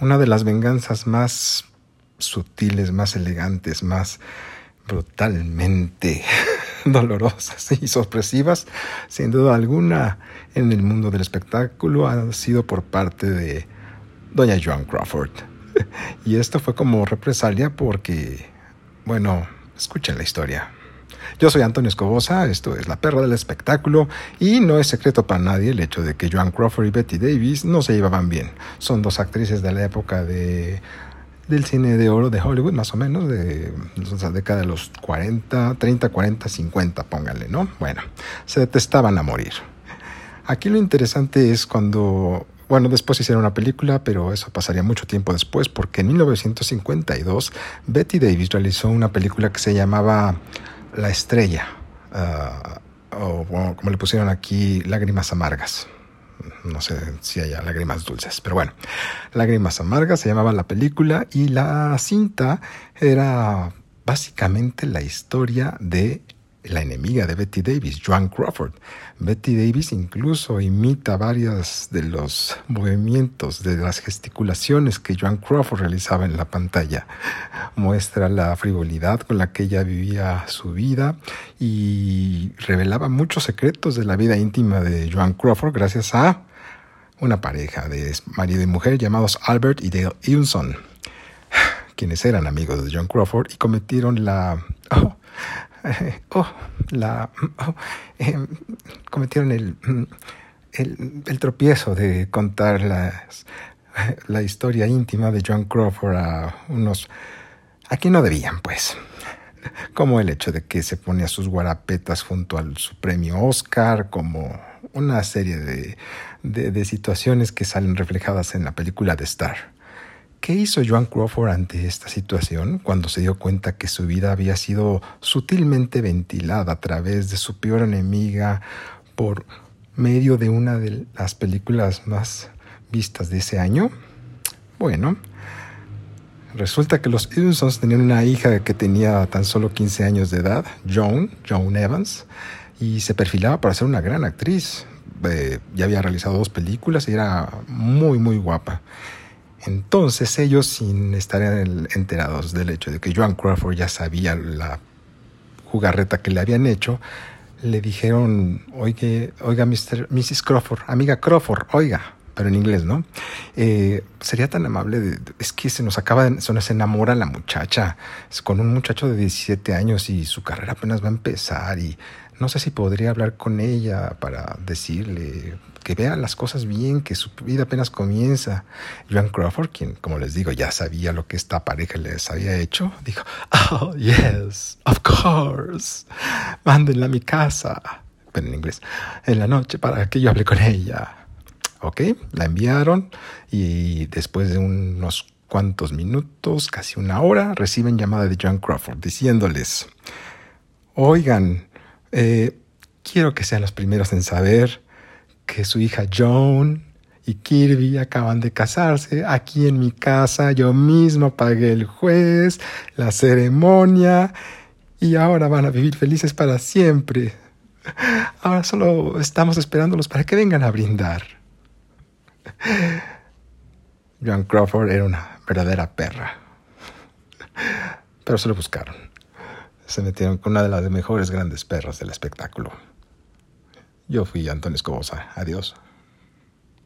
una de las venganzas más sutiles, más elegantes, más brutalmente dolorosas y sorpresivas, sin duda alguna, en el mundo del espectáculo ha sido por parte de doña Joan Crawford. Y esto fue como represalia porque, bueno, escuchen la historia. Yo soy Antonio Escobosa, esto es La Perra del Espectáculo y no es secreto para nadie el hecho de que Joan Crawford y Betty Davis no se llevaban bien. Son dos actrices de la época de del cine de oro de Hollywood, más o menos, de la década de los 40, 30, 40, 50, pónganle, ¿no? Bueno, se detestaban a morir. Aquí lo interesante es cuando, bueno, después hicieron una película, pero eso pasaría mucho tiempo después, porque en 1952 Betty Davis realizó una película que se llamaba La Estrella, ah, o como le pusieron aquí, Lágrimas Amargas. No sé si haya lágrimas dulces, pero bueno, Lágrimas Amargas se llamaba la película y la cinta era básicamente la historia de la enemiga de Betty Davis, Joan Crawford. Betty Davis incluso imita varios de los movimientos, de las gesticulaciones que Joan Crawford realizaba en la pantalla. Muestra la frivolidad con la que ella vivía su vida y revelaba muchos secretos de la vida íntima de Joan Crawford gracias a una pareja de marido y mujer llamados Albert y Dale Eunson, quienes eran amigos de John Crawford y cometieron la... Oh, oh, la... Oh, em, cometieron el, el, el, tropiezo de contar la historia íntima de John Crawford a unos... a quien no debían, pues como el hecho de que se pone a sus guarapetas junto al su premio Oscar, como una serie de, de, situaciones que salen reflejadas en la película de Star. ¿Qué hizo Joan Crawford ante esta situación cuando se dio cuenta que su vida había sido sutilmente ventilada a través de su peor enemiga por medio de una de las películas más vistas de ese año? Bueno, resulta que los Evansons tenían una hija que tenía tan solo 15 años de edad, Joan, Joan Evans, y se perfilaba para ser una gran actriz. Eh, ya había realizado dos películas y era muy, muy guapa. Entonces ellos, sin estar enterados del hecho de que Joan Crawford ya sabía la jugarreta que le habían hecho, le dijeron, oiga, oiga, Mr., Mrs. Crawford, amiga Crawford, oiga, pero en inglés, ¿no? Eh, sería tan amable, es que se nos acaba, de, se nos enamora la muchacha, es con un muchacho de 17 años y su carrera apenas va a empezar y no sé si podría hablar con ella para decirle que vea las cosas bien, que su vida apenas comienza. Joan Crawford, quien, como les digo, ya sabía lo que esta pareja les había hecho, dijo, oh, yes, of course, mándenla a mi casa, pero en inglés, en la noche para que yo hable con ella. Ok, la enviaron y después de unos cuantos minutos, casi una hora, reciben llamada de Joan Crawford diciéndoles, oigan, eh, quiero que sean los primeros en saber que su hija Joan y Kirby acaban de casarse aquí en mi casa. Yo mismo pagué el juez, la ceremonia y ahora van a vivir felices para siempre. Ahora solo estamos esperándolos para que vengan a brindar. Joan Crawford era una verdadera perra. Pero se lo buscaron se metieron con una de las mejores grandes perras del espectáculo. Yo fui Antonio Escobosa. Adiós.